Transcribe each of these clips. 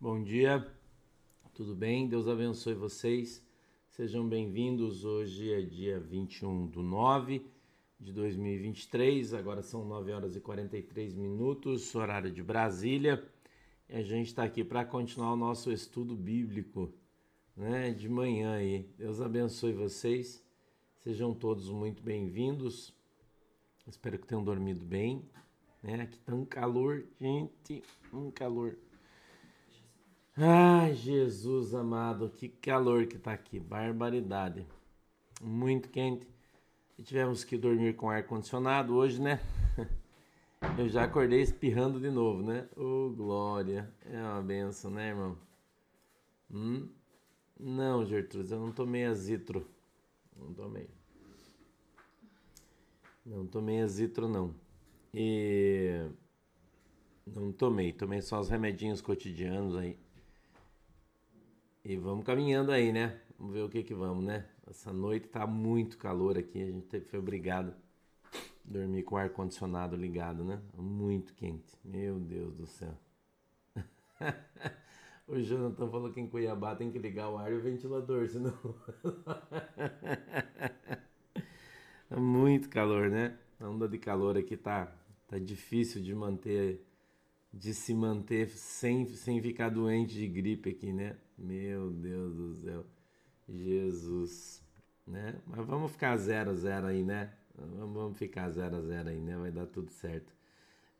Bom dia, tudo bem? Deus abençoe vocês. Sejam bem-vindos. Hoje é dia 21 do 9 de 2023, agora são 9 horas e 43 minutos, horário de Brasília. E a gente está aqui para continuar o nosso estudo bíblico né, de manhã aí. Deus abençoe vocês. Sejam todos muito bem-vindos. Espero que tenham dormido bem. Né? Aqui tá um calor, gente, um calor. Ai, Jesus amado, que calor que tá aqui, barbaridade. Muito quente. E tivemos que dormir com ar condicionado hoje, né? Eu já acordei espirrando de novo, né? Ô, oh, glória. É uma benção, né, irmão? Hum? Não, Gertrudes, eu não tomei azitro. Não tomei. Não tomei azitro, não. E... Não tomei. Tomei só os remedinhos cotidianos aí. E vamos caminhando aí, né? Vamos ver o que que vamos, né? Essa noite tá muito calor aqui, a gente foi obrigado a dormir com o ar condicionado ligado, né? Muito quente. Meu Deus do céu. o Jonathan falou que em Cuiabá tem que ligar o ar e o ventilador, senão é muito calor, né? A onda de calor aqui tá tá difícil de manter de se manter sem, sem ficar doente de gripe aqui, né? Meu Deus do céu. Jesus, né? Mas vamos ficar 0 a 0 aí, né? Vamos ficar 0 a 0 aí, né? Vai dar tudo certo.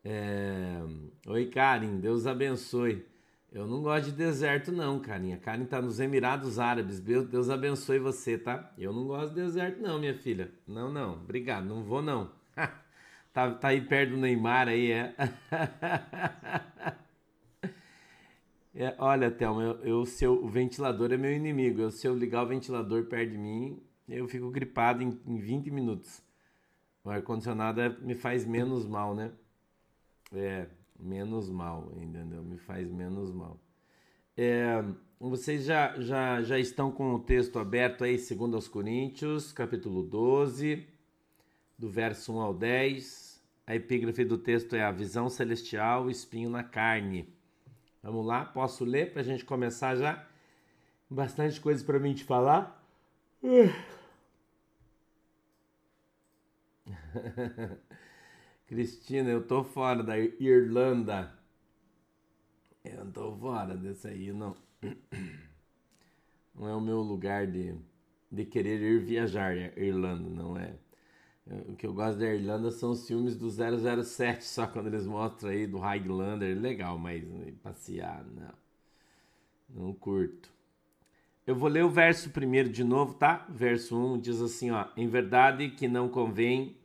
É... Oi, Karen, Deus abençoe. Eu não gosto de deserto, não, Karinha. Karen tá nos Emirados Árabes. Deus abençoe você, tá? Eu não gosto de deserto, não, minha filha. Não, não. Obrigado, não vou, não. Tá, tá aí perto do Neymar aí, é? é olha, Thelma, eu, eu, seu, o ventilador é meu inimigo. Eu, se eu ligar o ventilador perto de mim, eu fico gripado em, em 20 minutos. O ar-condicionado é, me faz menos mal, né? É, menos mal, entendeu? Me faz menos mal. É, vocês já, já, já estão com o texto aberto aí, segundo aos Coríntios, capítulo 12, do verso 1 ao 10. A epígrafe do texto é a visão celestial, espinho na carne. Vamos lá, posso ler para a gente começar já? Bastante coisa para mim te falar. Cristina, eu tô fora da Irlanda. Eu tô fora desse aí, não. Não é o meu lugar de, de querer ir viajar, Irlanda, não é. O que eu gosto da Irlanda são os filmes do 007, só quando eles mostram aí do Highlander, legal, mas passear, não. Não curto. Eu vou ler o verso primeiro de novo, tá? Verso 1 diz assim, ó: Em verdade que não convém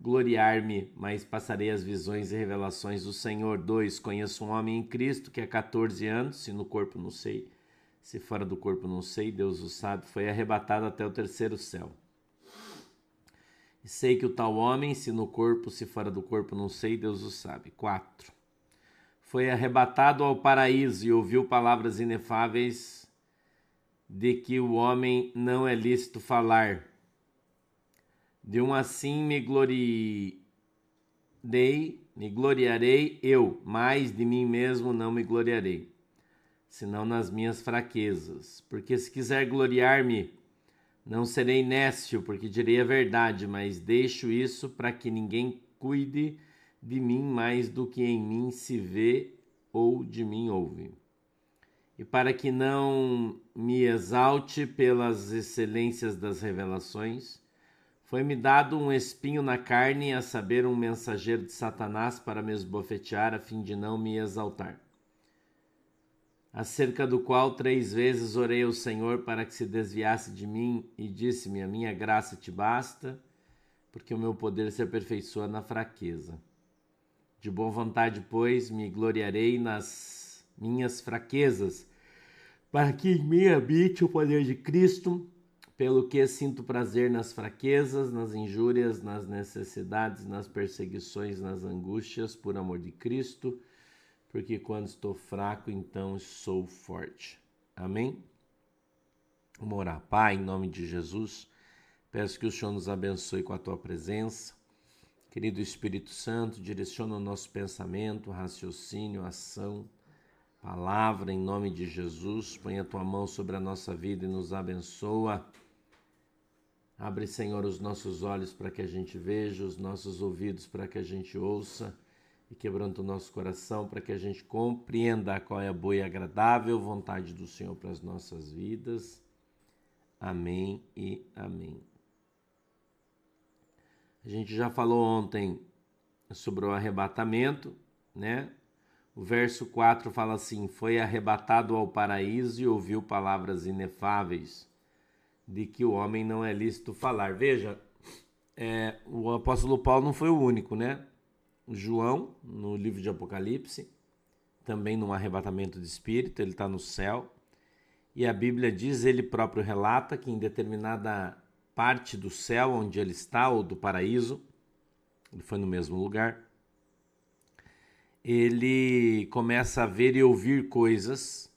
gloriar-me, mas passarei as visões e revelações do Senhor. 2. Conheço um homem em Cristo que há 14 anos, se no corpo não sei, se fora do corpo não sei, Deus o sabe, foi arrebatado até o terceiro céu. E sei que o tal homem, se no corpo, se fora do corpo, não sei, Deus o sabe. 4. Foi arrebatado ao paraíso e ouviu palavras inefáveis de que o homem não é lícito falar. De um assim me gloriei, me gloriarei eu, mas de mim mesmo não me gloriarei, senão nas minhas fraquezas. Porque se quiser gloriar-me, não serei nécio, porque direi a verdade, mas deixo isso para que ninguém cuide de mim mais do que em mim se vê ou de mim ouve. E para que não me exalte pelas excelências das revelações, foi-me dado um espinho na carne, a saber, um mensageiro de Satanás para me esbofetear, a fim de não me exaltar acerca do qual três vezes orei ao Senhor para que se desviasse de mim e disse-me: A minha graça te basta, porque o meu poder se aperfeiçoa na fraqueza. De boa vontade, pois, me gloriarei nas minhas fraquezas, para que em mim habite o poder de Cristo, pelo que sinto prazer nas fraquezas, nas injúrias, nas necessidades, nas perseguições, nas angústias, por amor de Cristo porque quando estou fraco, então sou forte. Amém? Vamos orar. Pai, em nome de Jesus, peço que o Senhor nos abençoe com a tua presença. Querido Espírito Santo, direciona o nosso pensamento, raciocínio, ação, palavra em nome de Jesus. Põe a tua mão sobre a nossa vida e nos abençoa. Abre, Senhor, os nossos olhos para que a gente veja, os nossos ouvidos para que a gente ouça e quebrando o nosso coração para que a gente compreenda qual é a boa e agradável vontade do Senhor para as nossas vidas. Amém e amém. A gente já falou ontem sobre o arrebatamento, né? O verso 4 fala assim: Foi arrebatado ao paraíso e ouviu palavras inefáveis, de que o homem não é lícito falar. Veja, é, o apóstolo Paulo não foi o único, né? João, no livro de Apocalipse, também num arrebatamento de espírito, ele está no céu. E a Bíblia diz, ele próprio relata que em determinada parte do céu onde ele está, ou do paraíso, ele foi no mesmo lugar, ele começa a ver e ouvir coisas,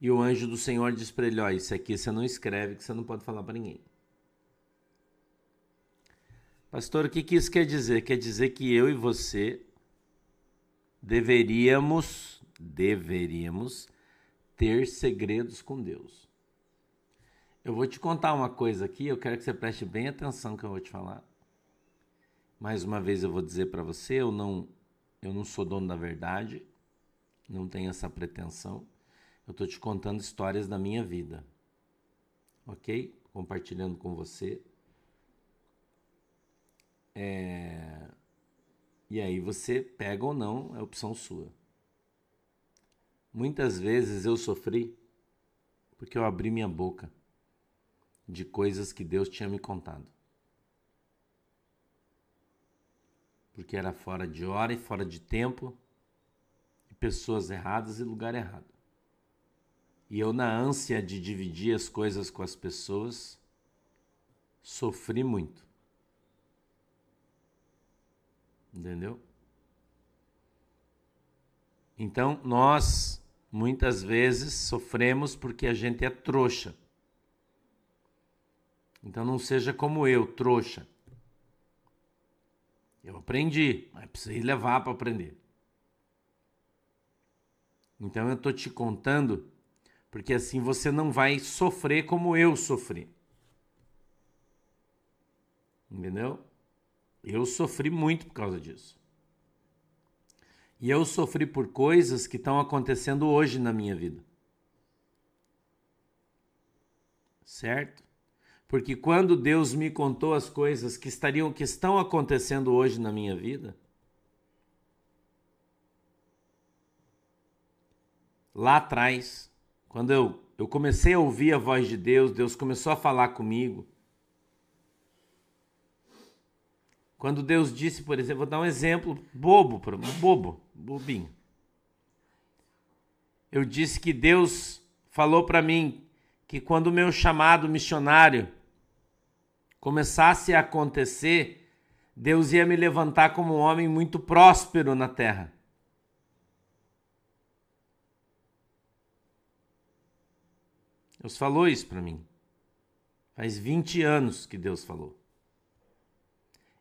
e o anjo do Senhor diz para ele: Ó, isso aqui você não escreve, que você não pode falar para ninguém. Pastor, o que, que isso quer dizer? Quer dizer que eu e você deveríamos, deveríamos ter segredos com Deus. Eu vou te contar uma coisa aqui, eu quero que você preste bem atenção que eu vou te falar. Mais uma vez eu vou dizer para você, eu não eu não sou dono da verdade, não tenho essa pretensão. Eu estou te contando histórias da minha vida, ok? Compartilhando com você. É... E aí você pega ou não, é opção sua. Muitas vezes eu sofri porque eu abri minha boca de coisas que Deus tinha me contado. porque era fora de hora e fora de tempo, e pessoas erradas e lugar errado. E eu, na ânsia de dividir as coisas com as pessoas, sofri muito. Entendeu? Então, nós muitas vezes sofremos porque a gente é trouxa. Então, não seja como eu, trouxa. Eu aprendi, mas precisei levar para aprender. Então eu estou te contando porque assim você não vai sofrer como eu sofri. Entendeu? Eu sofri muito por causa disso. E eu sofri por coisas que estão acontecendo hoje na minha vida. Certo? Porque quando Deus me contou as coisas que estariam que estão acontecendo hoje na minha vida, lá atrás, quando eu, eu comecei a ouvir a voz de Deus, Deus começou a falar comigo. Quando Deus disse, por exemplo, vou dar um exemplo bobo, bobo, bobinho. Eu disse que Deus falou para mim que quando o meu chamado missionário começasse a acontecer, Deus ia me levantar como um homem muito próspero na terra. Deus falou isso para mim. Faz 20 anos que Deus falou.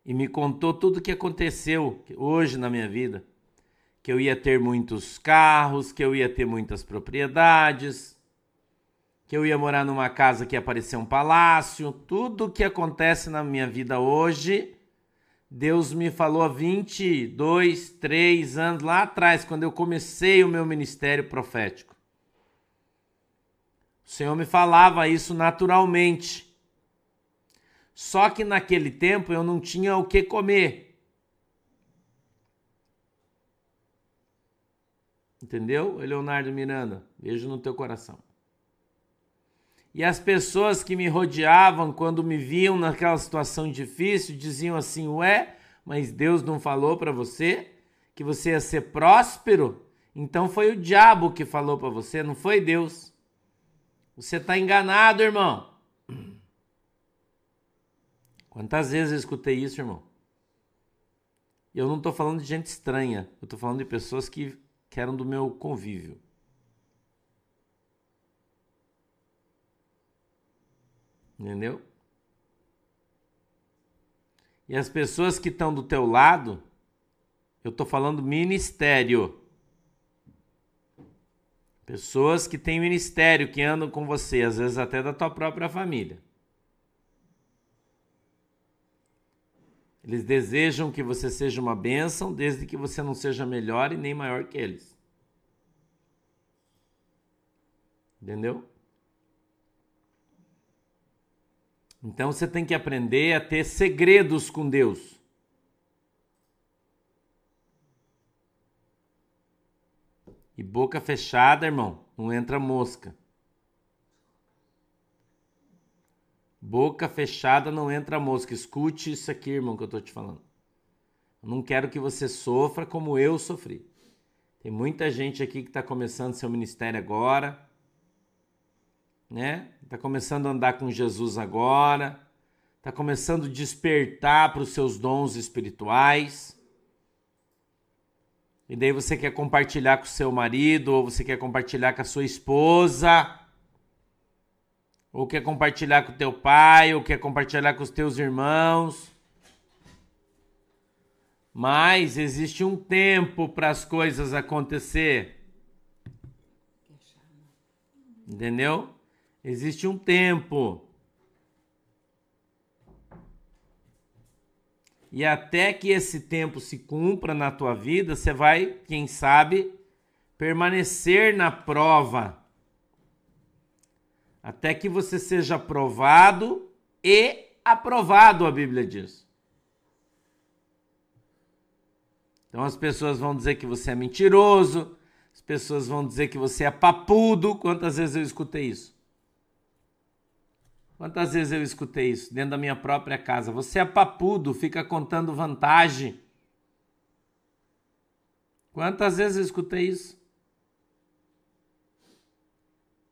E me contou tudo o que aconteceu hoje na minha vida. Que eu ia ter muitos carros, que eu ia ter muitas propriedades, que eu ia morar numa casa que ia parecer um palácio, tudo que acontece na minha vida hoje, Deus me falou há 22, 3 anos lá atrás, quando eu comecei o meu ministério profético. O Senhor me falava isso naturalmente. Só que naquele tempo eu não tinha o que comer. Entendeu, Leonardo Miranda? Beijo no teu coração. E as pessoas que me rodeavam, quando me viam naquela situação difícil, diziam assim: Ué, mas Deus não falou para você que você ia ser próspero? Então foi o diabo que falou para você, não foi Deus. Você está enganado, irmão. Quantas vezes eu escutei isso, irmão? E eu não estou falando de gente estranha, eu estou falando de pessoas que, que eram do meu convívio. Entendeu? E as pessoas que estão do teu lado, eu estou falando ministério. Pessoas que têm ministério, que andam com você, às vezes até da tua própria família. Eles desejam que você seja uma bênção, desde que você não seja melhor e nem maior que eles. Entendeu? Então você tem que aprender a ter segredos com Deus. E boca fechada, irmão, não entra mosca. Boca fechada não entra mosca. Escute isso aqui, irmão, que eu tô te falando. Eu não quero que você sofra como eu sofri. Tem muita gente aqui que está começando seu ministério agora, né? Está começando a andar com Jesus agora, está começando a despertar para os seus dons espirituais. E daí você quer compartilhar com o seu marido, ou você quer compartilhar com a sua esposa, ou quer compartilhar com teu pai, ou quer compartilhar com os teus irmãos. Mas existe um tempo para as coisas acontecer. Entendeu? Existe um tempo. E até que esse tempo se cumpra na tua vida, você vai, quem sabe, permanecer na prova. Até que você seja aprovado e aprovado, a Bíblia diz. Então as pessoas vão dizer que você é mentiroso, as pessoas vão dizer que você é papudo. Quantas vezes eu escutei isso? Quantas vezes eu escutei isso dentro da minha própria casa? Você é papudo, fica contando vantagem. Quantas vezes eu escutei isso?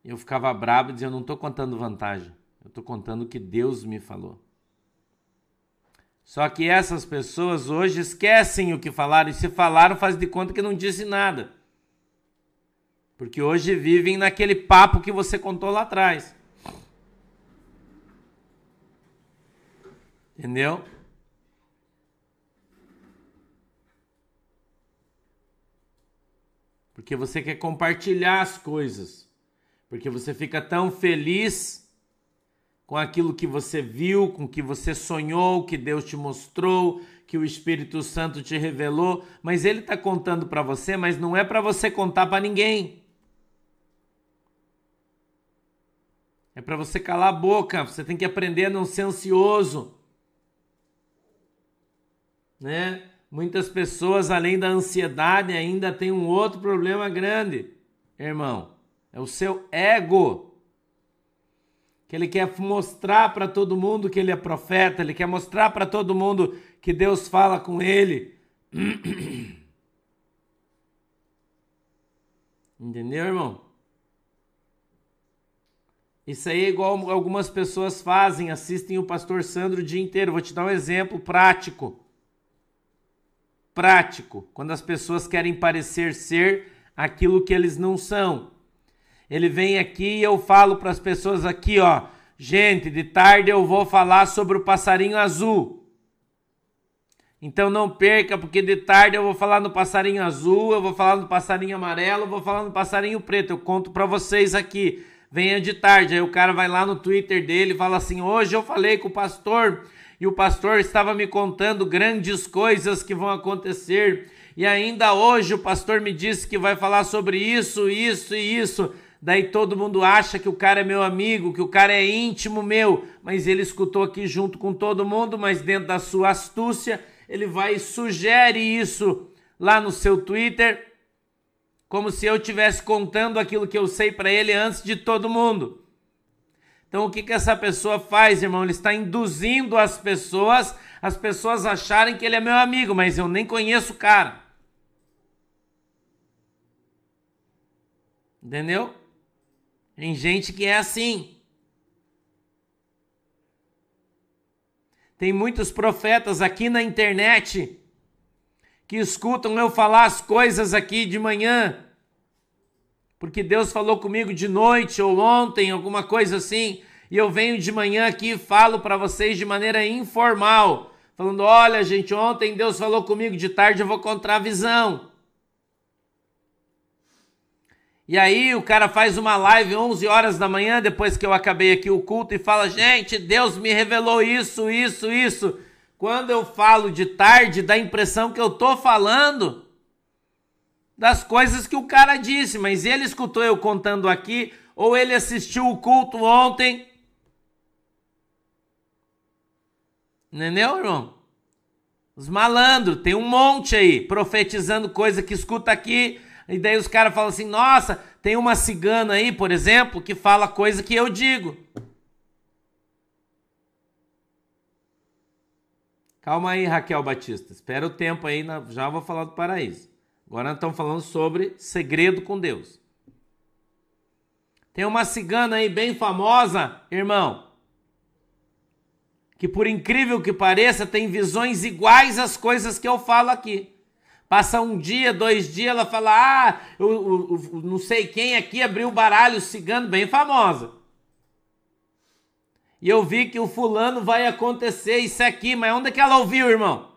Eu ficava bravo e dizia: Eu não estou contando vantagem, eu estou contando o que Deus me falou. Só que essas pessoas hoje esquecem o que falaram e se falaram, faz de conta que não disse nada. Porque hoje vivem naquele papo que você contou lá atrás. Entendeu? Porque você quer compartilhar as coisas. Porque você fica tão feliz com aquilo que você viu, com que você sonhou, que Deus te mostrou, que o Espírito Santo te revelou, mas ele está contando para você, mas não é para você contar para ninguém. É para você calar a boca. Você tem que aprender a não ser ansioso né? Muitas pessoas, além da ansiedade, ainda tem um outro problema grande, irmão. É o seu ego. Que ele quer mostrar para todo mundo que ele é profeta, ele quer mostrar para todo mundo que Deus fala com ele. Entendeu, irmão? Isso aí é igual algumas pessoas fazem, assistem o pastor Sandro o dia inteiro. Vou te dar um exemplo prático prático, quando as pessoas querem parecer ser aquilo que eles não são. Ele vem aqui e eu falo para as pessoas aqui, ó, gente, de tarde eu vou falar sobre o passarinho azul. Então não perca, porque de tarde eu vou falar no passarinho azul, eu vou falar no passarinho amarelo, eu vou falar no passarinho preto. Eu conto para vocês aqui. Venha de tarde. Aí o cara vai lá no Twitter dele e fala assim: "Hoje eu falei com o pastor e o pastor estava me contando grandes coisas que vão acontecer. E ainda hoje o pastor me disse que vai falar sobre isso, isso e isso. Daí todo mundo acha que o cara é meu amigo, que o cara é íntimo meu, mas ele escutou aqui junto com todo mundo, mas dentro da sua astúcia, ele vai e sugere isso lá no seu Twitter, como se eu estivesse contando aquilo que eu sei para ele antes de todo mundo. Então, o que, que essa pessoa faz, irmão? Ele está induzindo as pessoas, as pessoas acharem que ele é meu amigo, mas eu nem conheço o cara. Entendeu? Tem gente que é assim. Tem muitos profetas aqui na internet que escutam eu falar as coisas aqui de manhã porque Deus falou comigo de noite ou ontem, alguma coisa assim, e eu venho de manhã aqui e falo para vocês de maneira informal, falando: olha, gente, ontem Deus falou comigo, de tarde eu vou contra a visão. E aí o cara faz uma live 11 horas da manhã, depois que eu acabei aqui o culto, e fala: Gente, Deus me revelou isso, isso, isso. Quando eu falo de tarde, dá a impressão que eu tô falando das coisas que o cara disse, mas ele escutou eu contando aqui, ou ele assistiu o culto ontem. Entendeu, irmão? Os malandros, tem um monte aí, profetizando coisa que escuta aqui, e daí os caras falam assim: nossa, tem uma cigana aí, por exemplo, que fala coisa que eu digo. Calma aí, Raquel Batista. Espera o tempo aí, já vou falar do paraíso. Agora nós estamos falando sobre segredo com Deus. Tem uma cigana aí bem famosa, irmão, que por incrível que pareça tem visões iguais às coisas que eu falo aqui. Passa um dia, dois dias, ela fala: Ah, eu, eu, eu não sei quem aqui abriu o baralho cigano, bem famosa. E eu vi que o fulano vai acontecer isso aqui, mas onde é que ela ouviu, irmão?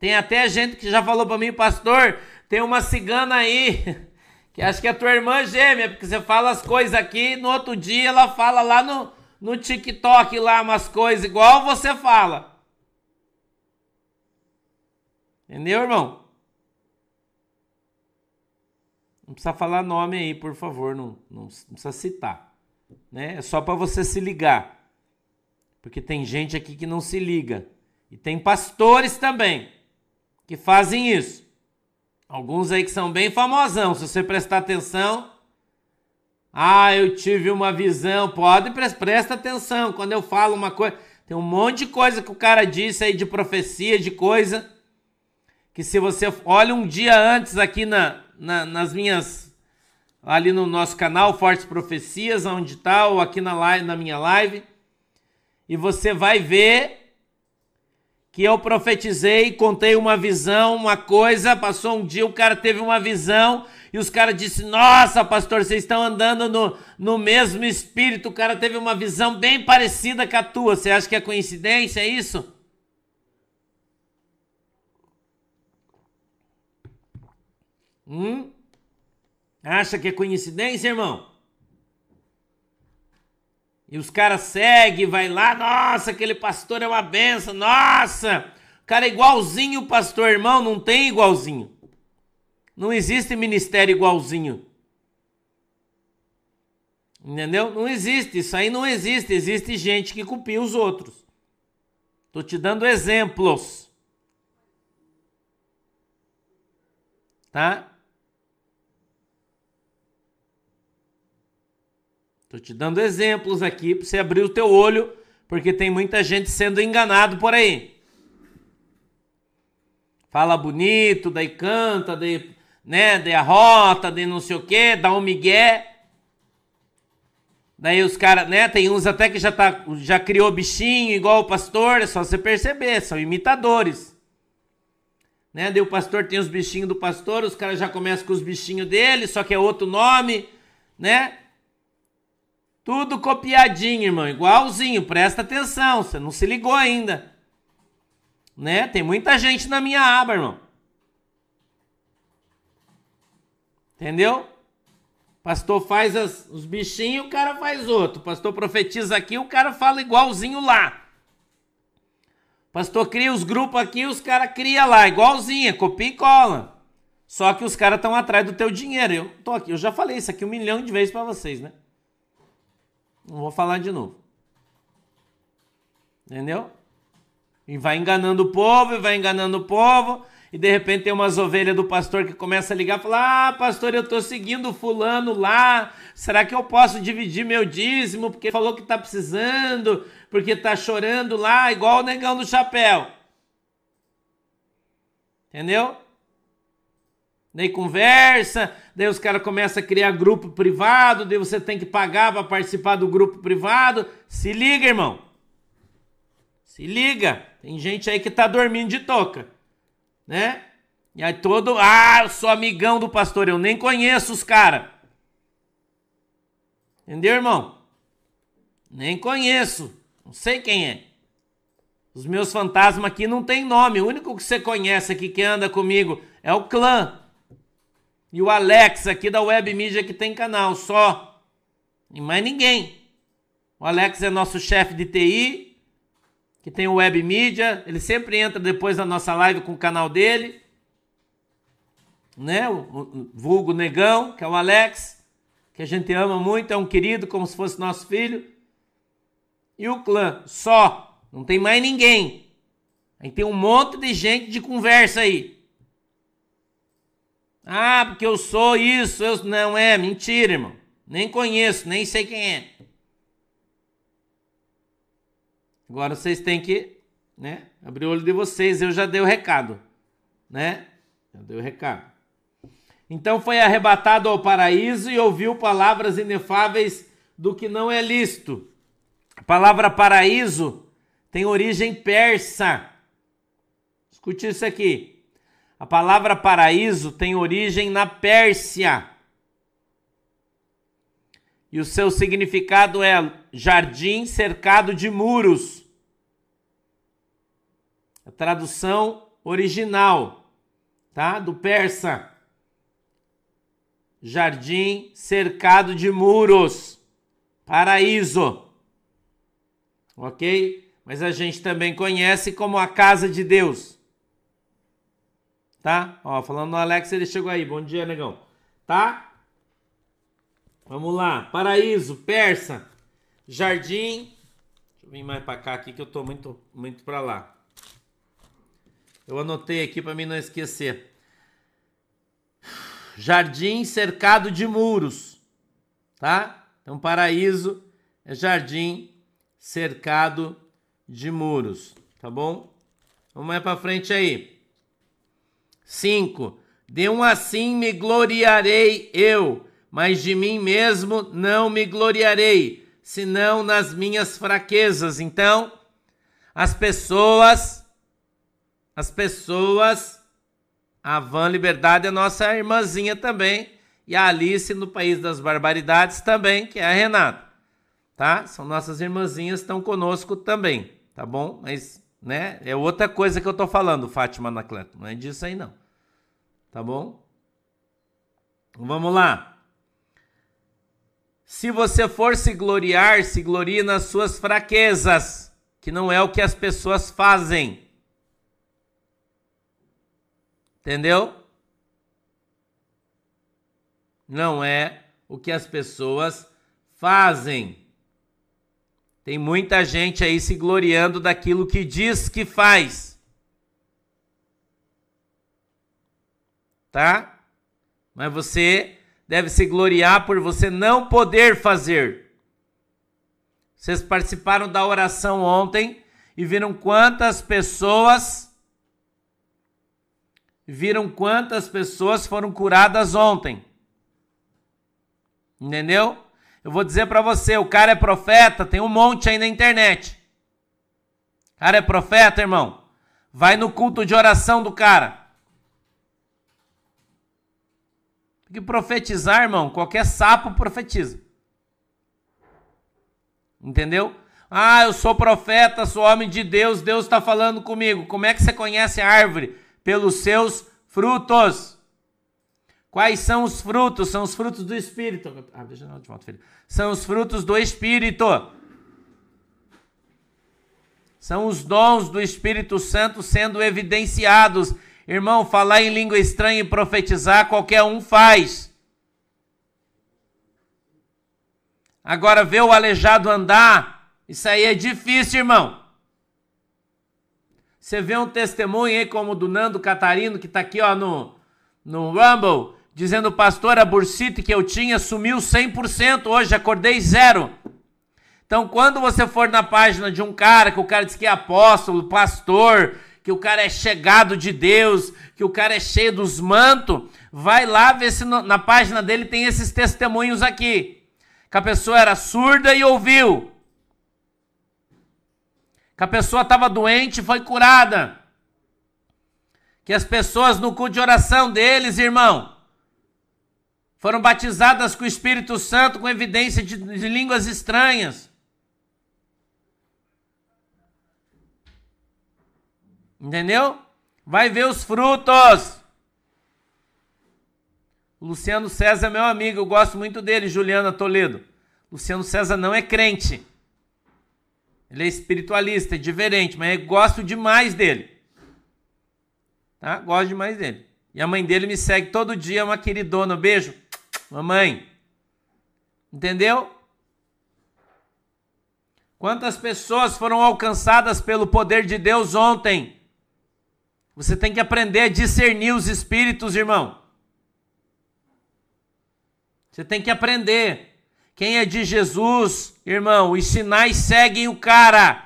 Tem até gente que já falou para mim, pastor, tem uma cigana aí, que acho que é tua irmã gêmea, porque você fala as coisas aqui, no outro dia ela fala lá no, no TikTok lá umas coisas igual você fala. Entendeu, irmão? Não precisa falar nome aí, por favor, não, não, precisa citar. Né? É só para você se ligar. Porque tem gente aqui que não se liga. E tem pastores também que fazem isso. Alguns aí que são bem famosão, se você prestar atenção. Ah, eu tive uma visão. Pode, presta atenção. Quando eu falo uma coisa. Tem um monte de coisa que o cara disse aí de profecia, de coisa que se você olha um dia antes aqui na, na, nas minhas ali no nosso canal Fortes Profecias, onde está, ou aqui na, live, na minha live, e você vai ver que eu profetizei, contei uma visão, uma coisa, passou um dia, o cara teve uma visão, e os caras disseram, nossa, pastor, vocês estão andando no, no mesmo espírito, o cara teve uma visão bem parecida com a tua, você acha que é coincidência, é isso? Hum? Acha que é coincidência, irmão? E os caras seguem, vai lá, nossa, aquele pastor é uma benção, nossa, o cara é igualzinho o pastor, irmão, não tem igualzinho. Não existe ministério igualzinho. Entendeu? Não existe, isso aí não existe. Existe gente que copia os outros. Tô te dando exemplos. Tá? Estou te dando exemplos aqui para você abrir o teu olho, porque tem muita gente sendo enganado por aí. Fala bonito, daí canta, daí, né, daí arrota, daí não sei o que, dá um migué. Daí os caras, né, tem uns até que já, tá, já criou bichinho igual o pastor, é só você perceber, são imitadores. Né, daí o pastor tem os bichinhos do pastor, os caras já começam com os bichinhos dele, só que é outro nome, né? Tudo copiadinho, irmão, igualzinho. Presta atenção, você não se ligou ainda. Né? Tem muita gente na minha aba, irmão. Entendeu? Pastor faz as, os bichinhos, o cara faz outro. Pastor profetiza aqui, o cara fala igualzinho lá. Pastor cria os grupos aqui, os caras cria lá, igualzinho, copia e cola. Só que os caras estão atrás do teu dinheiro. Eu tô aqui, eu já falei isso aqui um milhão de vezes para vocês, né? Não vou falar de novo. Entendeu? E vai enganando o povo, e vai enganando o povo, e de repente tem umas ovelhas do pastor que começa a ligar e fala: Ah, pastor, eu estou seguindo fulano lá. Será que eu posso dividir meu dízimo? Porque falou que está precisando, porque está chorando lá, igual o negão do chapéu. Entendeu? Daí conversa, daí os caras começam a criar grupo privado, daí você tem que pagar para participar do grupo privado. Se liga, irmão. Se liga. Tem gente aí que tá dormindo de toca, né? E aí todo, ah, eu sou amigão do pastor, eu nem conheço os caras. Entendeu, irmão? Nem conheço, não sei quem é. Os meus fantasmas aqui não tem nome, o único que você conhece aqui que anda comigo é o clã. E o Alex aqui da Web Mídia que tem canal, só. E mais ninguém. O Alex é nosso chefe de TI, que tem o Web Mídia. Ele sempre entra depois da nossa live com o canal dele. Né? O, o vulgo negão, que é o Alex, que a gente ama muito, é um querido, como se fosse nosso filho. E o clã, só. Não tem mais ninguém. Aí tem um monte de gente de conversa aí. Ah, porque eu sou isso, eu não é, mentira, irmão. Nem conheço, nem sei quem é. Agora vocês têm que, né, abrir o olho de vocês. Eu já dei o recado, né? Já dei o recado. Então foi arrebatado ao paraíso e ouviu palavras inefáveis do que não é lícito. A palavra paraíso tem origem persa. Escute isso aqui. A palavra paraíso tem origem na Pérsia. E o seu significado é jardim cercado de muros. A tradução original, tá? Do persa. Jardim cercado de muros. Paraíso. OK? Mas a gente também conhece como a casa de Deus tá? Ó, falando no Alex, ele chegou aí. Bom dia, negão. Tá? Vamos lá. Paraíso, persa, jardim. Deixa eu vir mais para cá aqui que eu tô muito muito para lá. Eu anotei aqui para mim não esquecer. Jardim cercado de muros, tá? Então paraíso é jardim cercado de muros, tá bom? Vamos mais para frente aí. 5. De um assim me gloriarei eu, mas de mim mesmo não me gloriarei, senão nas minhas fraquezas. Então, as pessoas, as pessoas, a Van Liberdade é nossa irmãzinha também, e a Alice no País das Barbaridades também, que é a Renata, tá? São nossas irmãzinhas, estão conosco também, tá bom? Mas né? É outra coisa que eu tô falando, Fátima Anacleto. Não é disso aí, não. Tá bom? Vamos lá. Se você for se gloriar, se glorie nas suas fraquezas, que não é o que as pessoas fazem. Entendeu? Não é o que as pessoas fazem. Tem muita gente aí se gloriando daquilo que diz que faz. Tá? Mas você deve se gloriar por você não poder fazer. Vocês participaram da oração ontem e viram quantas pessoas viram quantas pessoas foram curadas ontem. Entendeu? Eu vou dizer para você, o cara é profeta, tem um monte aí na internet. O cara é profeta, irmão. Vai no culto de oração do cara. Porque profetizar, irmão, qualquer sapo profetiza. Entendeu? Ah, eu sou profeta, sou homem de Deus, Deus está falando comigo. Como é que você conhece a árvore? Pelos seus frutos. Quais são os frutos? São os frutos do Espírito. Ah, deixa eu de volta, filho. São os frutos do Espírito. São os dons do Espírito Santo sendo evidenciados. Irmão, falar em língua estranha e profetizar, qualquer um faz. Agora, ver o aleijado andar, isso aí é difícil, irmão. Você vê um testemunho aí como o do Nando Catarino, que está aqui ó, no, no Rumble, dizendo, pastor, a bursite que eu tinha sumiu 100%, hoje acordei zero. Então, quando você for na página de um cara, que o cara diz que é apóstolo, pastor, que o cara é chegado de Deus, que o cara é cheio dos mantos, vai lá ver se no, na página dele tem esses testemunhos aqui. Que a pessoa era surda e ouviu. Que a pessoa estava doente e foi curada. Que as pessoas no culto de oração deles, irmão, foram batizadas com o Espírito Santo com evidência de, de línguas estranhas. Entendeu? Vai ver os frutos. Luciano César é meu amigo, eu gosto muito dele, Juliana Toledo. Luciano César não é crente. Ele é espiritualista, é diferente, mas eu gosto demais dele. Tá? Gosto demais dele. E a mãe dele me segue todo dia, uma queridona. Beijo. Mamãe. Entendeu? Quantas pessoas foram alcançadas pelo poder de Deus ontem? Você tem que aprender a discernir os espíritos, irmão. Você tem que aprender. Quem é de Jesus, irmão, os sinais seguem o cara.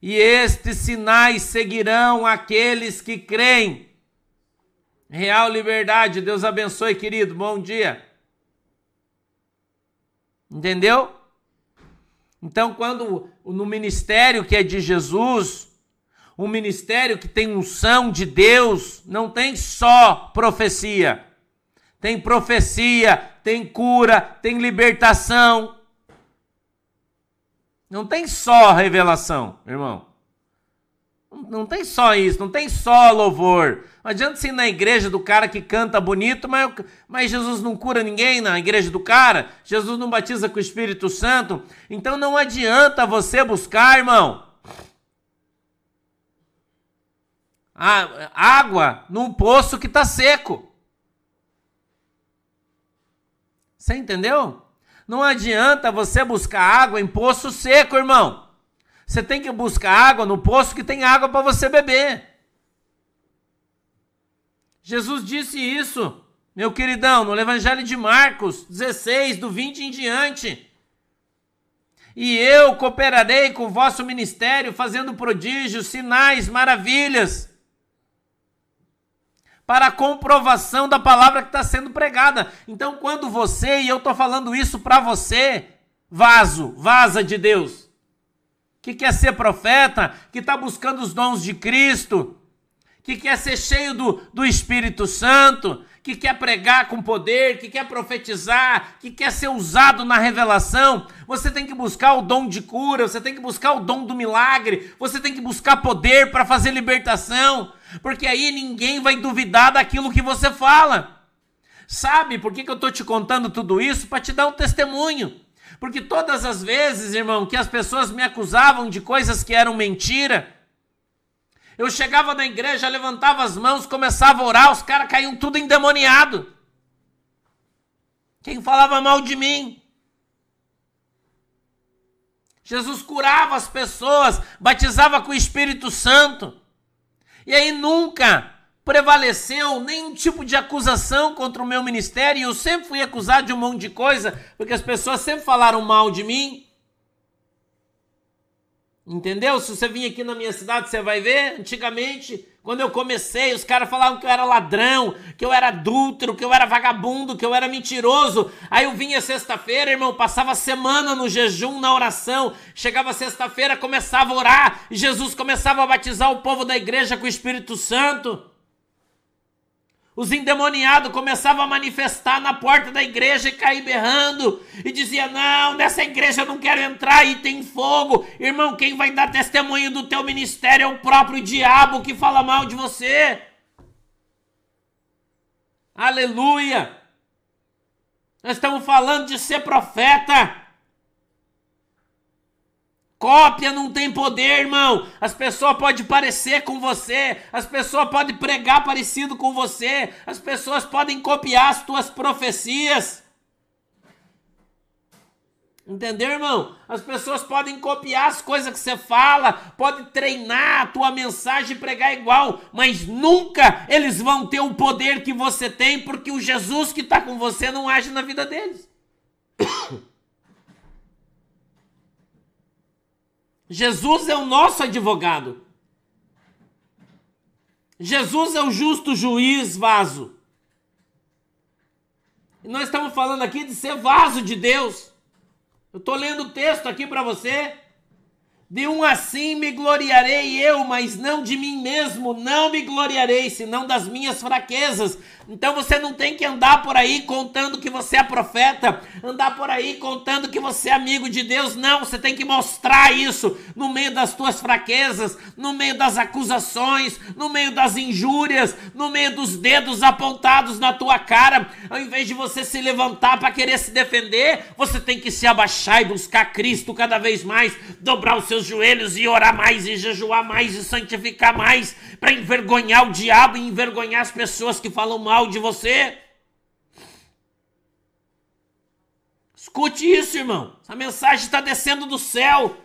E estes sinais seguirão aqueles que creem. Real liberdade, Deus abençoe, querido. Bom dia. Entendeu? Então, quando no ministério que é de Jesus, um ministério que tem unção de Deus, não tem só profecia. Tem profecia, tem cura, tem libertação. Não tem só revelação, irmão. Não tem só isso, não tem só louvor. Não adianta você ir na igreja do cara que canta bonito, mas, mas Jesus não cura ninguém na igreja do cara. Jesus não batiza com o Espírito Santo. Então não adianta você buscar, irmão. água num poço que está seco. Você entendeu? Não adianta você buscar água em poço seco, irmão. Você tem que buscar água no poço que tem água para você beber. Jesus disse isso, meu queridão, no Evangelho de Marcos 16, do 20 em diante. E eu cooperarei com o vosso ministério, fazendo prodígios, sinais, maravilhas para a comprovação da palavra que está sendo pregada. Então, quando você, e eu estou falando isso para você, vaso, vaza de Deus, que quer ser profeta, que está buscando os dons de Cristo, que quer ser cheio do, do Espírito Santo, que quer pregar com poder, que quer profetizar, que quer ser usado na revelação, você tem que buscar o dom de cura, você tem que buscar o dom do milagre, você tem que buscar poder para fazer libertação porque aí ninguém vai duvidar daquilo que você fala. Sabe por que, que eu estou te contando tudo isso? Para te dar um testemunho. Porque todas as vezes, irmão, que as pessoas me acusavam de coisas que eram mentira, eu chegava na igreja, levantava as mãos, começava a orar, os caras caíam tudo endemoniado. Quem falava mal de mim? Jesus curava as pessoas, batizava com o Espírito Santo. E aí nunca prevaleceu nenhum tipo de acusação contra o meu ministério. E eu sempre fui acusado de um monte de coisa, porque as pessoas sempre falaram mal de mim. Entendeu? Se você vir aqui na minha cidade, você vai ver. Antigamente, quando eu comecei, os caras falavam que eu era ladrão, que eu era adúltero, que eu era vagabundo, que eu era mentiroso. Aí eu vinha sexta-feira, irmão, passava semana no jejum, na oração. Chegava sexta-feira, começava a orar, e Jesus começava a batizar o povo da igreja com o Espírito Santo. Os endemoniados começavam a manifestar na porta da igreja e cair berrando. E dizia: Não, nessa igreja eu não quero entrar e tem fogo. Irmão, quem vai dar testemunho do teu ministério é o próprio diabo que fala mal de você. Aleluia! Nós estamos falando de ser profeta. Cópia não tem poder, irmão. As pessoas podem parecer com você, as pessoas podem pregar parecido com você, as pessoas podem copiar as tuas profecias. Entendeu, irmão? As pessoas podem copiar as coisas que você fala, pode treinar a tua mensagem e pregar igual, mas nunca eles vão ter o poder que você tem, porque o Jesus que está com você não age na vida deles. Jesus é o nosso advogado. Jesus é o justo juiz, vaso. E nós estamos falando aqui de ser vaso de Deus. Eu estou lendo o texto aqui para você. De um assim me gloriarei eu, mas não de mim mesmo, não me gloriarei, senão das minhas fraquezas. Então você não tem que andar por aí contando que você é profeta, andar por aí contando que você é amigo de Deus. Não, você tem que mostrar isso no meio das tuas fraquezas, no meio das acusações, no meio das injúrias, no meio dos dedos apontados na tua cara. Ao invés de você se levantar para querer se defender, você tem que se abaixar e buscar Cristo cada vez mais, dobrar os seus joelhos e orar mais e jejuar mais e santificar mais para envergonhar o diabo e envergonhar as pessoas que falam mal de você. Escute isso, irmão. Essa mensagem está descendo do céu.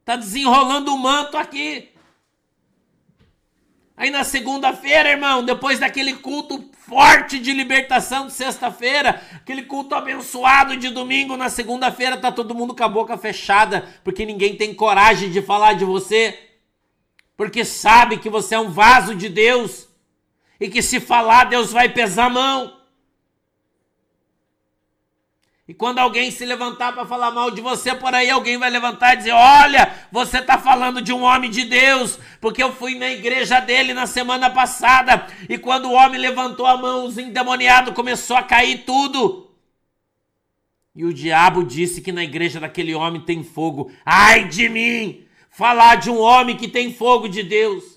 Está desenrolando o manto aqui. Aí na segunda-feira, irmão, depois daquele culto forte de libertação de sexta-feira, aquele culto abençoado de domingo, na segunda-feira tá todo mundo com a boca fechada, porque ninguém tem coragem de falar de você, porque sabe que você é um vaso de Deus e que se falar, Deus vai pesar a mão. E quando alguém se levantar para falar mal de você por aí, alguém vai levantar e dizer: Olha, você está falando de um homem de Deus, porque eu fui na igreja dele na semana passada, e quando o homem levantou a mão, os endemoniados começou a cair tudo. E o diabo disse que na igreja daquele homem tem fogo. Ai de mim! Falar de um homem que tem fogo de Deus.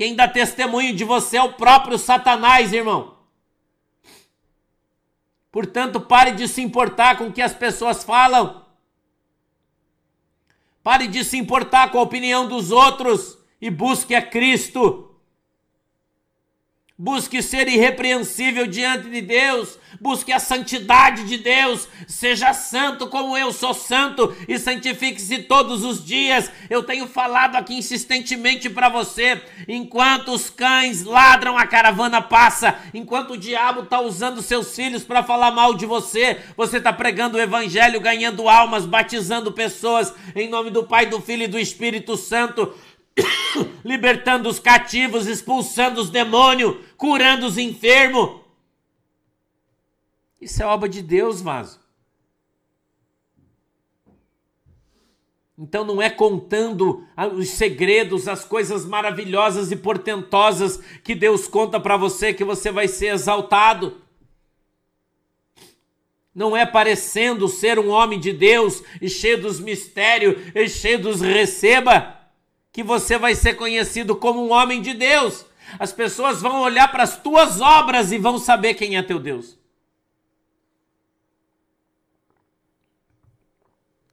Quem dá testemunho de você é o próprio Satanás, irmão. Portanto, pare de se importar com o que as pessoas falam. Pare de se importar com a opinião dos outros e busque a Cristo. Busque ser irrepreensível diante de Deus. Busque a santidade de Deus. Seja santo como eu sou santo e santifique-se todos os dias. Eu tenho falado aqui insistentemente para você. Enquanto os cães ladram, a caravana passa. Enquanto o diabo está usando seus filhos para falar mal de você, você está pregando o evangelho, ganhando almas, batizando pessoas em nome do Pai, do Filho e do Espírito Santo. libertando os cativos, expulsando os demônios, curando os enfermos. Isso é obra de Deus, vaso. Então não é contando os segredos, as coisas maravilhosas e portentosas que Deus conta para você que você vai ser exaltado. Não é parecendo ser um homem de Deus e cheio dos mistérios e cheio dos receba que você vai ser conhecido como um homem de Deus. As pessoas vão olhar para as tuas obras e vão saber quem é teu Deus.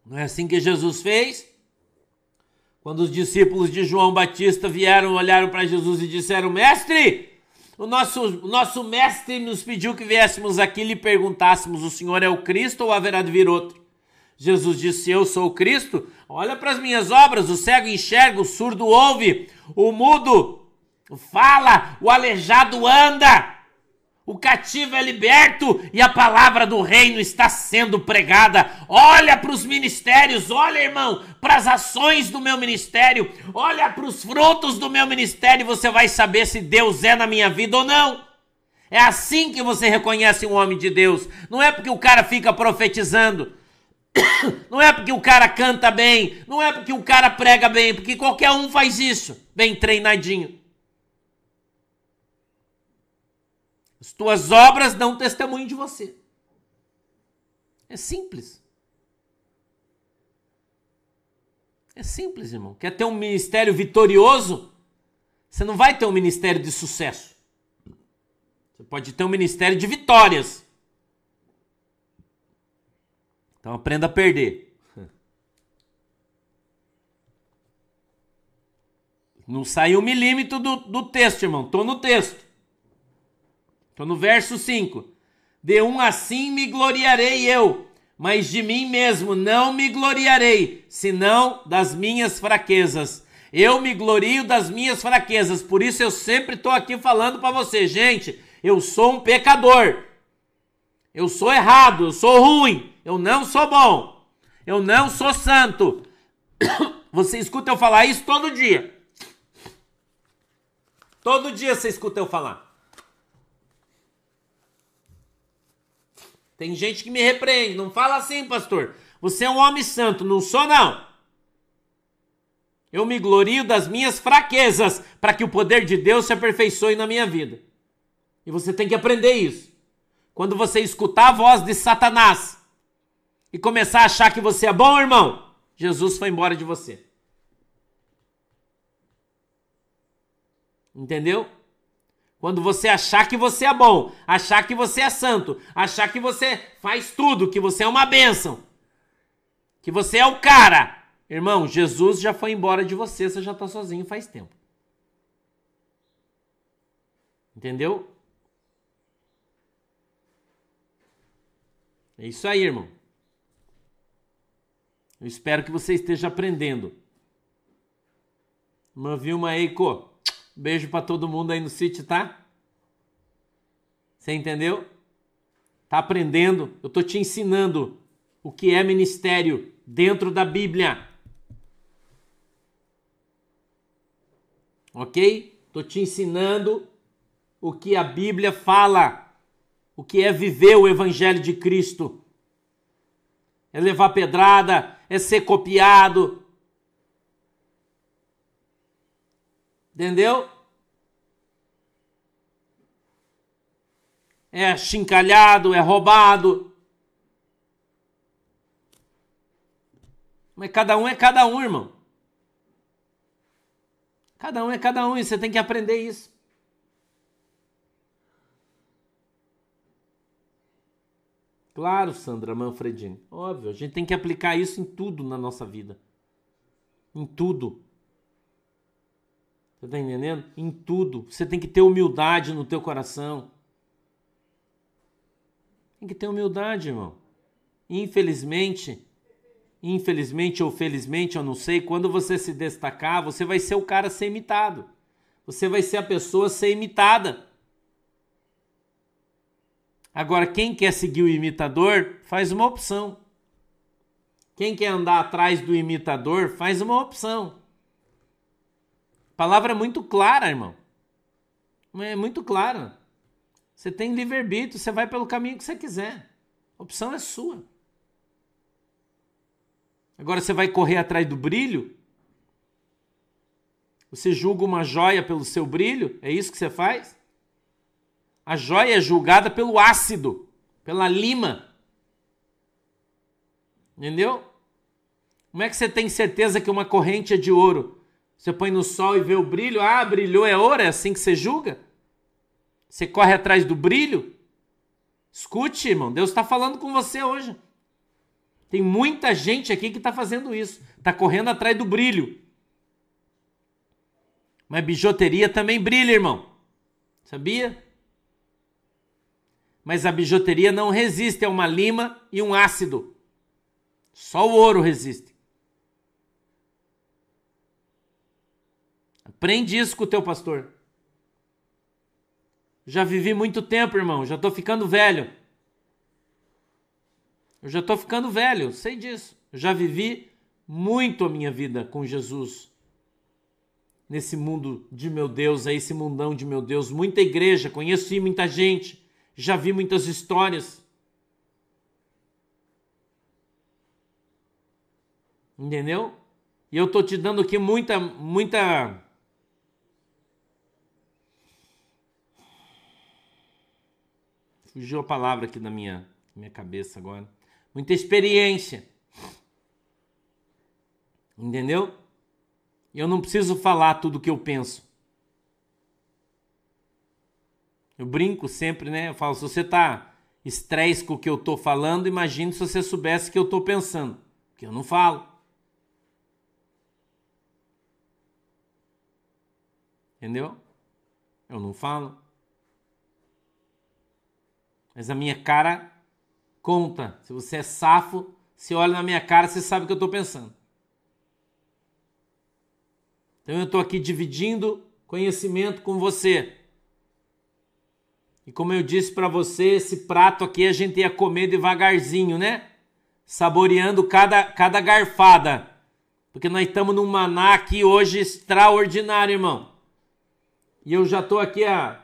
Não é assim que Jesus fez? Quando os discípulos de João Batista vieram, olharam para Jesus e disseram: Mestre, o nosso, o nosso mestre nos pediu que viéssemos aqui e lhe perguntássemos: O senhor é o Cristo ou haverá de vir outro? Jesus disse: Eu sou o Cristo. Olha para as minhas obras: o cego enxerga, o surdo ouve, o mudo fala, o aleijado anda, o cativo é liberto e a palavra do reino está sendo pregada. Olha para os ministérios, olha, irmão, para as ações do meu ministério, olha para os frutos do meu ministério e você vai saber se Deus é na minha vida ou não. É assim que você reconhece um homem de Deus. Não é porque o cara fica profetizando. Não é porque o cara canta bem, não é porque o cara prega bem, porque qualquer um faz isso, bem treinadinho. As tuas obras dão testemunho de você. É simples. É simples, irmão. Quer ter um ministério vitorioso? Você não vai ter um ministério de sucesso. Você pode ter um ministério de vitórias. Então aprenda a perder. Não saiu um milímetro do, do texto, irmão. Tô no texto. Tô no verso 5. De um assim me gloriarei eu, mas de mim mesmo não me gloriarei, senão das minhas fraquezas. Eu me glorio das minhas fraquezas, por isso eu sempre estou aqui falando para você, gente. Eu sou um pecador. Eu sou errado, eu sou ruim. Eu não sou bom. Eu não sou santo. Você escuta eu falar isso todo dia. Todo dia você escuta eu falar. Tem gente que me repreende. Não fala assim, pastor. Você é um homem santo, não sou não. Eu me glorio das minhas fraquezas para que o poder de Deus se aperfeiçoe na minha vida. E você tem que aprender isso. Quando você escutar a voz de Satanás e começar a achar que você é bom, irmão, Jesus foi embora de você. Entendeu? Quando você achar que você é bom, achar que você é santo, achar que você faz tudo, que você é uma bênção, que você é o cara, irmão, Jesus já foi embora de você, você já está sozinho faz tempo. Entendeu? É isso aí, irmão. Eu espero que você esteja aprendendo. Irmã Vilma Eiko, Beijo para todo mundo aí no sítio, tá? Você entendeu? Tá aprendendo? Eu tô te ensinando o que é ministério dentro da Bíblia. OK? Tô te ensinando o que a Bíblia fala, o que é viver o evangelho de Cristo. É levar pedrada, é ser copiado, Entendeu? É chincalhado, é roubado. Mas cada um é cada um, irmão. Cada um é cada um e você tem que aprender isso. Claro, Sandra Manfredini. Óbvio, a gente tem que aplicar isso em tudo na nossa vida. Em tudo. Você tá entendendo? Em tudo. Você tem que ter humildade no teu coração. Tem que ter humildade, irmão. Infelizmente, infelizmente ou felizmente, eu não sei, quando você se destacar, você vai ser o cara ser imitado. Você vai ser a pessoa ser imitada. Agora, quem quer seguir o imitador, faz uma opção. Quem quer andar atrás do imitador, faz uma opção palavra é muito clara, irmão. É muito clara. Você tem livre-arbítrio, você vai pelo caminho que você quiser. A opção é sua. Agora você vai correr atrás do brilho? Você julga uma joia pelo seu brilho? É isso que você faz? A joia é julgada pelo ácido, pela lima. Entendeu? Como é que você tem certeza que uma corrente é de ouro? Você põe no sol e vê o brilho, ah, brilhou, é ouro, é assim que você julga? Você corre atrás do brilho? Escute, irmão, Deus está falando com você hoje. Tem muita gente aqui que está fazendo isso, está correndo atrás do brilho. Mas bijuteria também brilha, irmão. Sabia? Mas a bijuteria não resiste a uma lima e um ácido. Só o ouro resiste. Aprende isso com o teu pastor. Já vivi muito tempo, irmão. Já tô ficando velho. Eu já tô ficando velho, sei disso. Já vivi muito a minha vida com Jesus. Nesse mundo de meu Deus, esse mundão de meu Deus, muita igreja, conheci muita gente, já vi muitas histórias. Entendeu? E eu tô te dando aqui muita muita Fugiu a palavra aqui na minha, minha cabeça agora. Muita experiência. Entendeu? Eu não preciso falar tudo o que eu penso. Eu brinco sempre, né? Eu falo, se você tá estresse com o que eu tô falando, imagine se você soubesse o que eu tô pensando. Que eu não falo. Entendeu? Eu não falo. Mas a minha cara conta. Se você é safo, se olha na minha cara, você sabe o que eu estou pensando. Então eu estou aqui dividindo conhecimento com você. E como eu disse para você, esse prato aqui a gente ia comer devagarzinho, né? Saboreando cada, cada garfada. Porque nós estamos num maná aqui hoje extraordinário, irmão. E eu já estou aqui há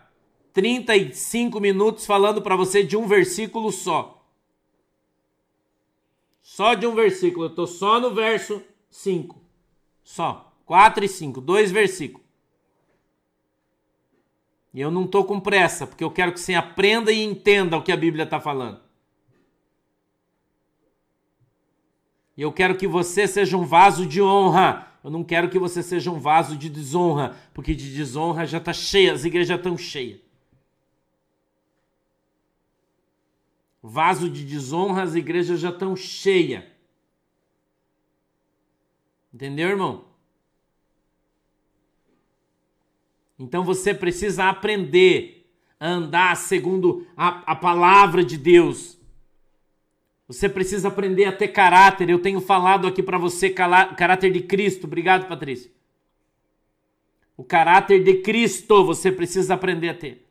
35 minutos falando para você de um versículo só. Só de um versículo. Eu estou só no verso 5. Só. 4 e 5. Dois versículos. E eu não estou com pressa, porque eu quero que você aprenda e entenda o que a Bíblia está falando. E eu quero que você seja um vaso de honra. Eu não quero que você seja um vaso de desonra, porque de desonra já está cheia, as igrejas estão cheias. Vaso de desonra, as igrejas já estão cheias. Entendeu, irmão? Então você precisa aprender a andar segundo a, a palavra de Deus. Você precisa aprender a ter caráter. Eu tenho falado aqui para você caráter de Cristo. Obrigado, Patrícia. O caráter de Cristo você precisa aprender a ter.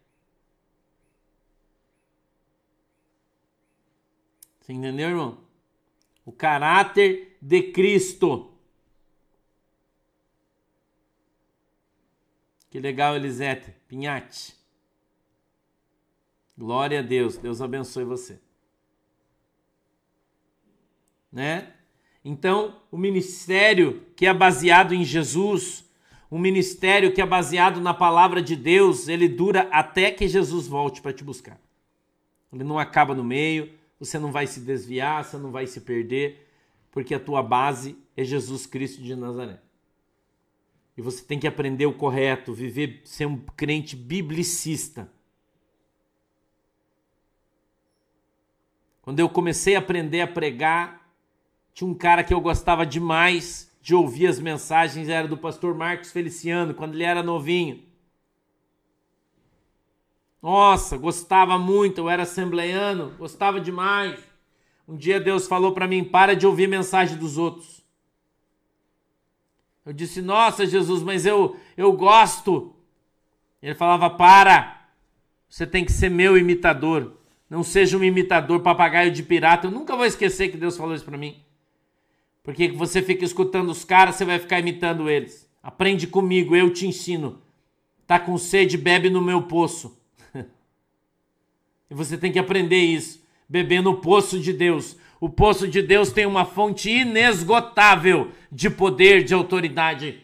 Você entendeu, irmão? O caráter de Cristo. Que legal, Elisete. Pinhate. Glória a Deus. Deus abençoe você né? Então, o ministério que é baseado em Jesus, um ministério que é baseado na palavra de Deus, ele dura até que Jesus volte para te buscar. Ele não acaba no meio, você não vai se desviar, você não vai se perder, porque a tua base é Jesus Cristo de Nazaré. E você tem que aprender o correto, viver, ser um crente biblicista. Quando eu comecei a aprender a pregar, tinha um cara que eu gostava demais de ouvir as mensagens, era do pastor Marcos Feliciano, quando ele era novinho. Nossa, gostava muito, eu era assembleiano, gostava demais. Um dia Deus falou para mim: para de ouvir mensagem dos outros. Eu disse: Nossa, Jesus, mas eu, eu gosto. Ele falava: Para, você tem que ser meu imitador. Não seja um imitador papagaio de pirata. Eu nunca vou esquecer que Deus falou isso para mim. Porque você fica escutando os caras, você vai ficar imitando eles. Aprende comigo, eu te ensino. Tá com sede, bebe no meu poço. e você tem que aprender isso. Beber no poço de Deus. O poço de Deus tem uma fonte inesgotável de poder, de autoridade.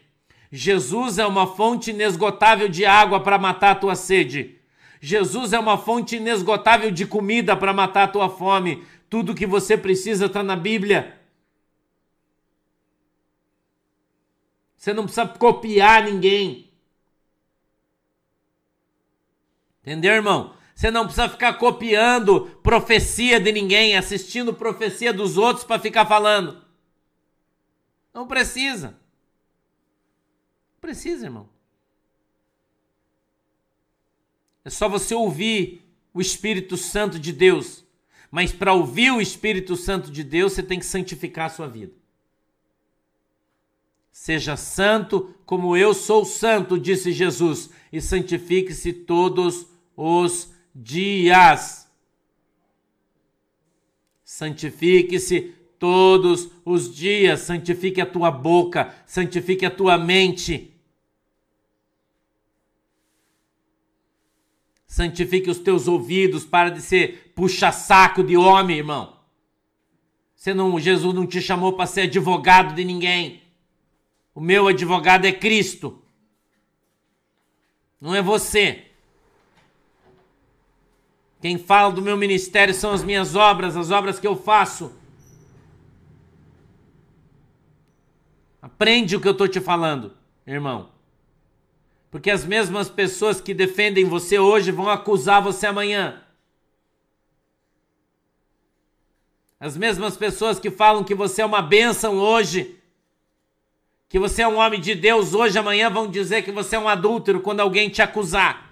Jesus é uma fonte inesgotável de água para matar a tua sede. Jesus é uma fonte inesgotável de comida para matar a tua fome. Tudo que você precisa está na Bíblia. Você não precisa copiar ninguém. Entendeu, irmão? Você não precisa ficar copiando profecia de ninguém, assistindo profecia dos outros para ficar falando. Não precisa. Não precisa, irmão. É só você ouvir o Espírito Santo de Deus. Mas para ouvir o Espírito Santo de Deus, você tem que santificar a sua vida. Seja santo como eu sou santo, disse Jesus, e santifique-se todos os dias. Santifique-se todos os dias, santifique a tua boca, santifique a tua mente. Santifique os teus ouvidos, para de ser puxa-saco de homem, irmão. Você não, Jesus não te chamou para ser advogado de ninguém. O meu advogado é Cristo. Não é você. Quem fala do meu ministério são as minhas obras, as obras que eu faço. Aprende o que eu estou te falando, irmão. Porque as mesmas pessoas que defendem você hoje vão acusar você amanhã. As mesmas pessoas que falam que você é uma bênção hoje que você é um homem de Deus hoje, amanhã vão dizer que você é um adúltero quando alguém te acusar.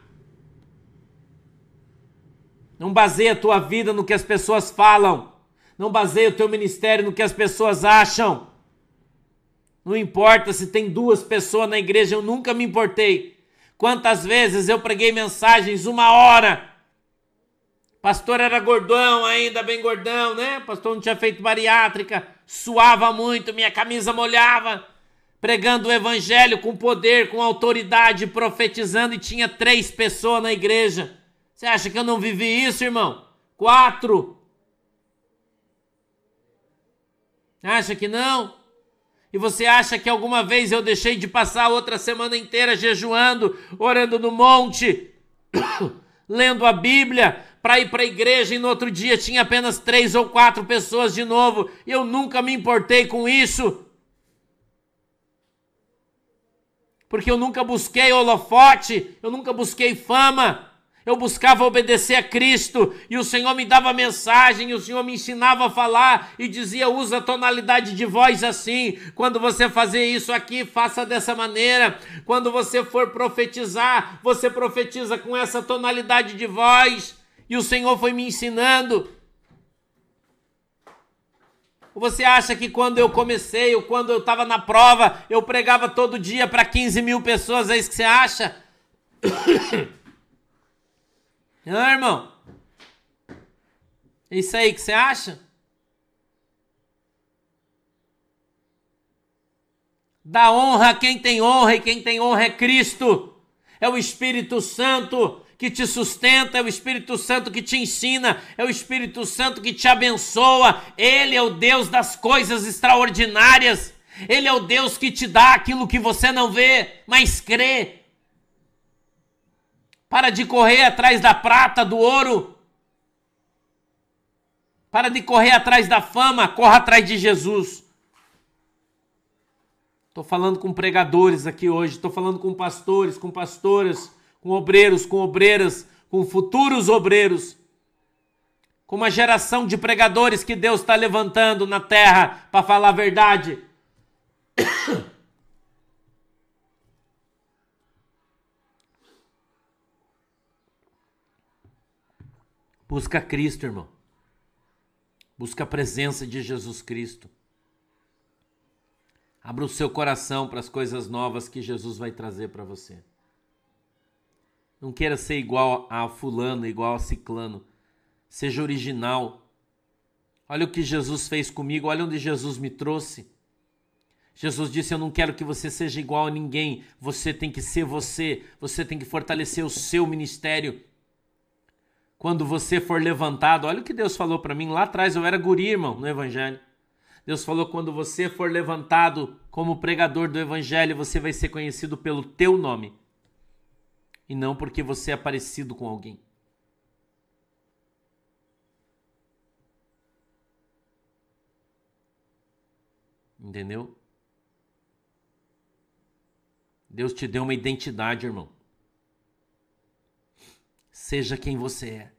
Não baseia a tua vida no que as pessoas falam. Não baseia o teu ministério no que as pessoas acham. Não importa se tem duas pessoas na igreja, eu nunca me importei. Quantas vezes eu preguei mensagens uma hora. Pastor era gordão ainda, bem gordão, né? Pastor não tinha feito bariátrica, suava muito, minha camisa molhava pregando o evangelho com poder, com autoridade, profetizando e tinha três pessoas na igreja. Você acha que eu não vivi isso, irmão? Quatro. Acha que não? E você acha que alguma vez eu deixei de passar outra semana inteira jejuando, orando no monte, lendo a Bíblia, para ir para a igreja e no outro dia tinha apenas três ou quatro pessoas de novo? Eu nunca me importei com isso. Porque eu nunca busquei holofote, eu nunca busquei fama eu buscava obedecer a Cristo e o Senhor me dava mensagem, e o Senhor me ensinava a falar e dizia: usa a tonalidade de voz assim. Quando você fazer isso aqui, faça dessa maneira. Quando você for profetizar, você profetiza com essa tonalidade de voz. E o Senhor foi me ensinando. Você acha que quando eu comecei ou quando eu estava na prova, eu pregava todo dia para 15 mil pessoas? É isso que você acha? Não, irmão? É isso aí que você acha? Dá honra a quem tem honra e quem tem honra é Cristo. É o Espírito Santo que te sustenta, é o Espírito Santo que te ensina, é o Espírito Santo que te abençoa. Ele é o Deus das coisas extraordinárias. Ele é o Deus que te dá aquilo que você não vê, mas crê. Para de correr atrás da prata, do ouro. Para de correr atrás da fama, corra atrás de Jesus. Estou falando com pregadores aqui hoje, estou falando com pastores, com pastoras, com obreiros, com obreiras, com futuros obreiros, com uma geração de pregadores que Deus está levantando na terra para falar a verdade. Busca Cristo, irmão. Busca a presença de Jesus Cristo. Abra o seu coração para as coisas novas que Jesus vai trazer para você. Não queira ser igual a fulano, igual a ciclano. Seja original. Olha o que Jesus fez comigo, olha onde Jesus me trouxe. Jesus disse: Eu não quero que você seja igual a ninguém. Você tem que ser você. Você tem que fortalecer o seu ministério quando você for levantado, olha o que Deus falou para mim lá atrás, eu era guri, irmão, no evangelho. Deus falou quando você for levantado como pregador do evangelho, você vai ser conhecido pelo teu nome e não porque você é parecido com alguém. Entendeu? Deus te deu uma identidade, irmão. Seja quem você é.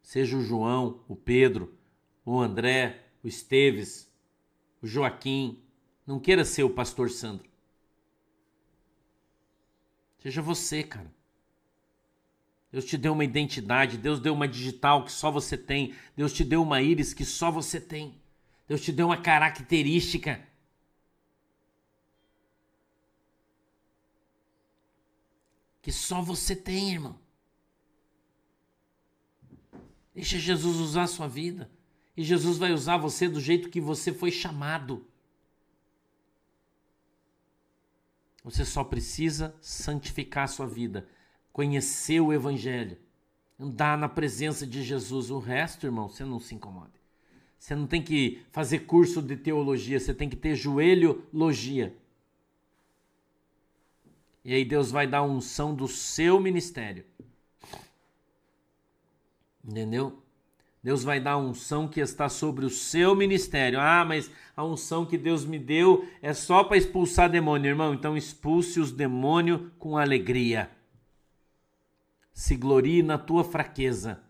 Seja o João, o Pedro, o André, o Esteves, o Joaquim. Não queira ser o pastor Sandro. Seja você, cara. Deus te deu uma identidade, Deus deu uma digital que só você tem, Deus te deu uma íris que só você tem, Deus te deu uma característica que só você tem, irmão. Deixa Jesus usar a sua vida. E Jesus vai usar você do jeito que você foi chamado. Você só precisa santificar a sua vida, conhecer o Evangelho, andar na presença de Jesus. O resto, irmão, você não se incomode. Você não tem que fazer curso de teologia, você tem que ter joelho-logia. E aí Deus vai dar a unção do seu ministério. Entendeu? Deus vai dar a unção que está sobre o seu ministério. Ah, mas a unção que Deus me deu é só para expulsar demônio, irmão. Então expulse os demônios com alegria. Se glorie na tua fraqueza.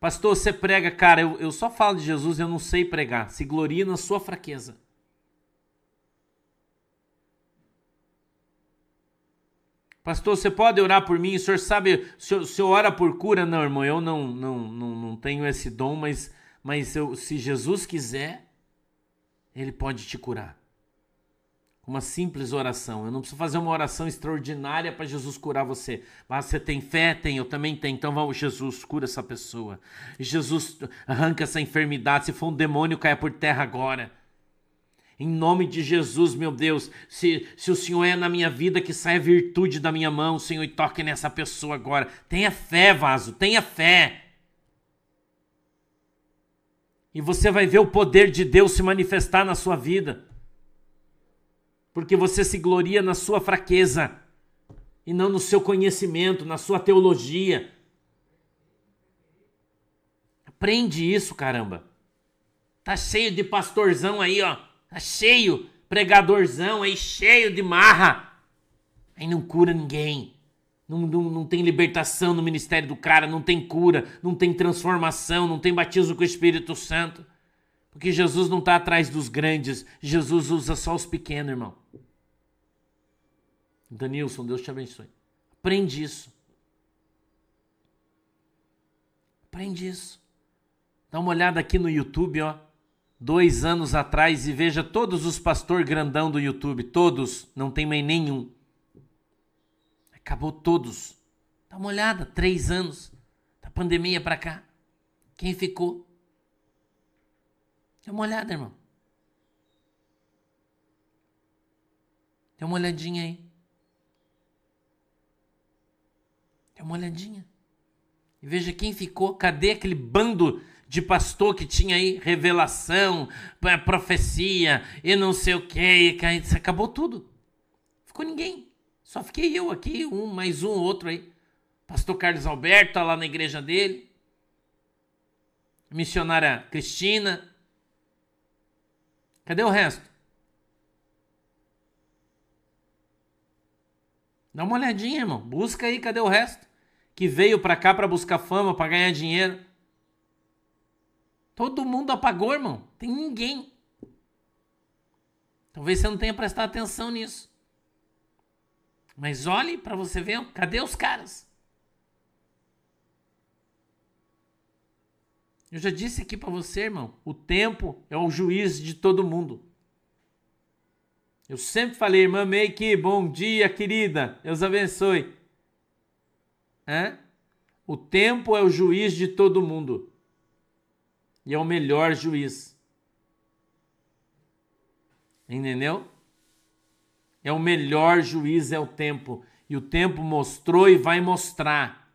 Pastor, você prega, cara, eu, eu só falo de Jesus, eu não sei pregar. Se glorie na sua fraqueza. Pastor, você pode orar por mim? O senhor sabe, o senhor, o senhor ora por cura? Não, irmão, eu não, não, não, não tenho esse dom, mas, mas eu, se Jesus quiser, Ele pode te curar. Uma simples oração. Eu não preciso fazer uma oração extraordinária para Jesus curar você. Mas você tem fé? Tem, eu também tenho. Então vamos, Jesus, cura essa pessoa. Jesus arranca essa enfermidade. Se for um demônio, caia por terra agora. Em nome de Jesus, meu Deus, se, se o Senhor é na minha vida, que saia virtude da minha mão, Senhor, e toque nessa pessoa agora. Tenha fé, vaso, tenha fé. E você vai ver o poder de Deus se manifestar na sua vida. Porque você se gloria na sua fraqueza e não no seu conhecimento, na sua teologia. Aprende isso, caramba. Tá cheio de pastorzão aí, ó. Tá cheio, pregadorzão aí, cheio de marra. Aí não cura ninguém. Não, não, não tem libertação no ministério do cara, não tem cura, não tem transformação, não tem batismo com o Espírito Santo. Porque Jesus não está atrás dos grandes, Jesus usa só os pequenos, irmão. Danilson, Deus te abençoe. Aprende isso. Aprende isso. Dá uma olhada aqui no YouTube, ó. Dois anos atrás e veja todos os pastor grandão do YouTube. Todos, não tem mais nenhum. Acabou todos. Dá uma olhada, três anos da pandemia para cá. Quem ficou? Dá uma olhada, irmão. Dá uma olhadinha aí. Dá uma olhadinha. E veja quem ficou. Cadê aquele bando de pastor que tinha aí revelação, profecia e não sei o que. Acabou tudo. Ficou ninguém. Só fiquei eu aqui, um, mais um, outro aí. Pastor Carlos Alberto tá lá na igreja dele. Missionária Cristina. Cadê o resto? Dá uma olhadinha, irmão. Busca aí, cadê o resto? Que veio para cá para buscar fama, para ganhar dinheiro. Todo mundo apagou, irmão. Tem ninguém. Talvez você não tenha prestado atenção nisso. Mas olhe para você ver, cadê os caras? Eu já disse aqui para você, irmão, o tempo é o juiz de todo mundo. Eu sempre falei, irmã Meike, bom dia, querida. Deus abençoe. O tempo é o juiz de todo mundo. E é o melhor juiz. Entendeu? É o melhor juiz é o tempo. E o tempo mostrou e vai mostrar.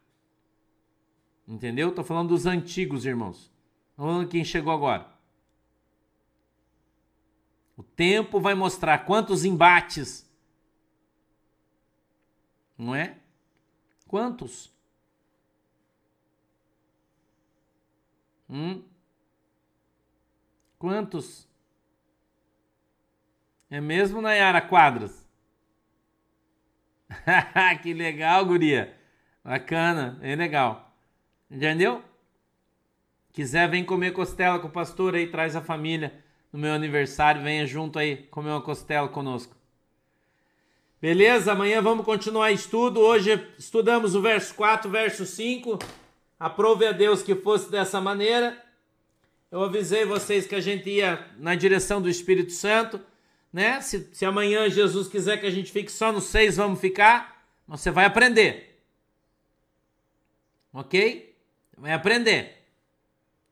Entendeu? Tô falando dos antigos, irmãos. Não falando quem chegou agora. O tempo vai mostrar quantos embates. Não é? Quantos? Hum? Quantos? É mesmo, Nayara Quadros? que legal, guria. Bacana, é legal. Entendeu? Quiser, vem comer costela com o pastor aí, traz a família no meu aniversário, venha junto aí comer uma costela conosco. Beleza? Amanhã vamos continuar estudo. Hoje estudamos o verso 4, verso 5. Aprove a Deus que fosse dessa maneira. Eu avisei vocês que a gente ia na direção do Espírito Santo né? Se, se amanhã Jesus quiser que a gente fique só no 6, vamos ficar. Você vai aprender. Ok? Vai aprender.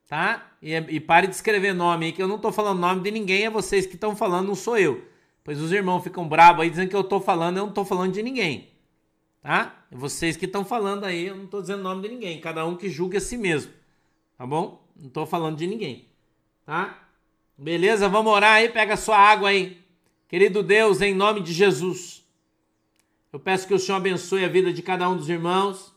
Tá? E, e pare de escrever nome aí, que eu não tô falando nome de ninguém, é vocês que estão falando, não sou eu. Pois os irmãos ficam bravos aí dizendo que eu tô falando, eu não tô falando de ninguém. Tá? É vocês que estão falando aí, eu não tô dizendo nome de ninguém. Cada um que julgue a si mesmo. Tá bom? Não tô falando de ninguém. Tá? Beleza? Vamos orar aí, pega sua água aí. Querido Deus, em nome de Jesus, eu peço que o Senhor abençoe a vida de cada um dos irmãos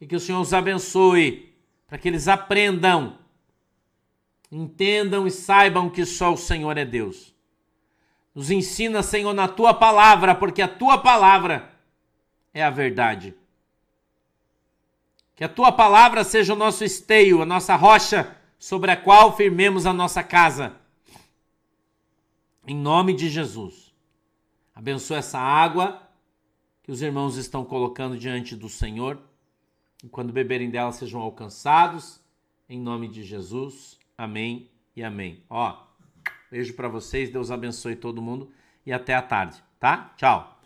e que o Senhor os abençoe para que eles aprendam, entendam e saibam que só o Senhor é Deus. Nos ensina, Senhor, na tua palavra, porque a tua palavra é a verdade. Que a tua palavra seja o nosso esteio, a nossa rocha sobre a qual firmemos a nossa casa em nome de Jesus. Abençoa essa água que os irmãos estão colocando diante do Senhor. E quando beberem dela sejam alcançados. Em nome de Jesus. Amém e amém. Ó, beijo para vocês. Deus abençoe todo mundo e até a tarde, tá? Tchau.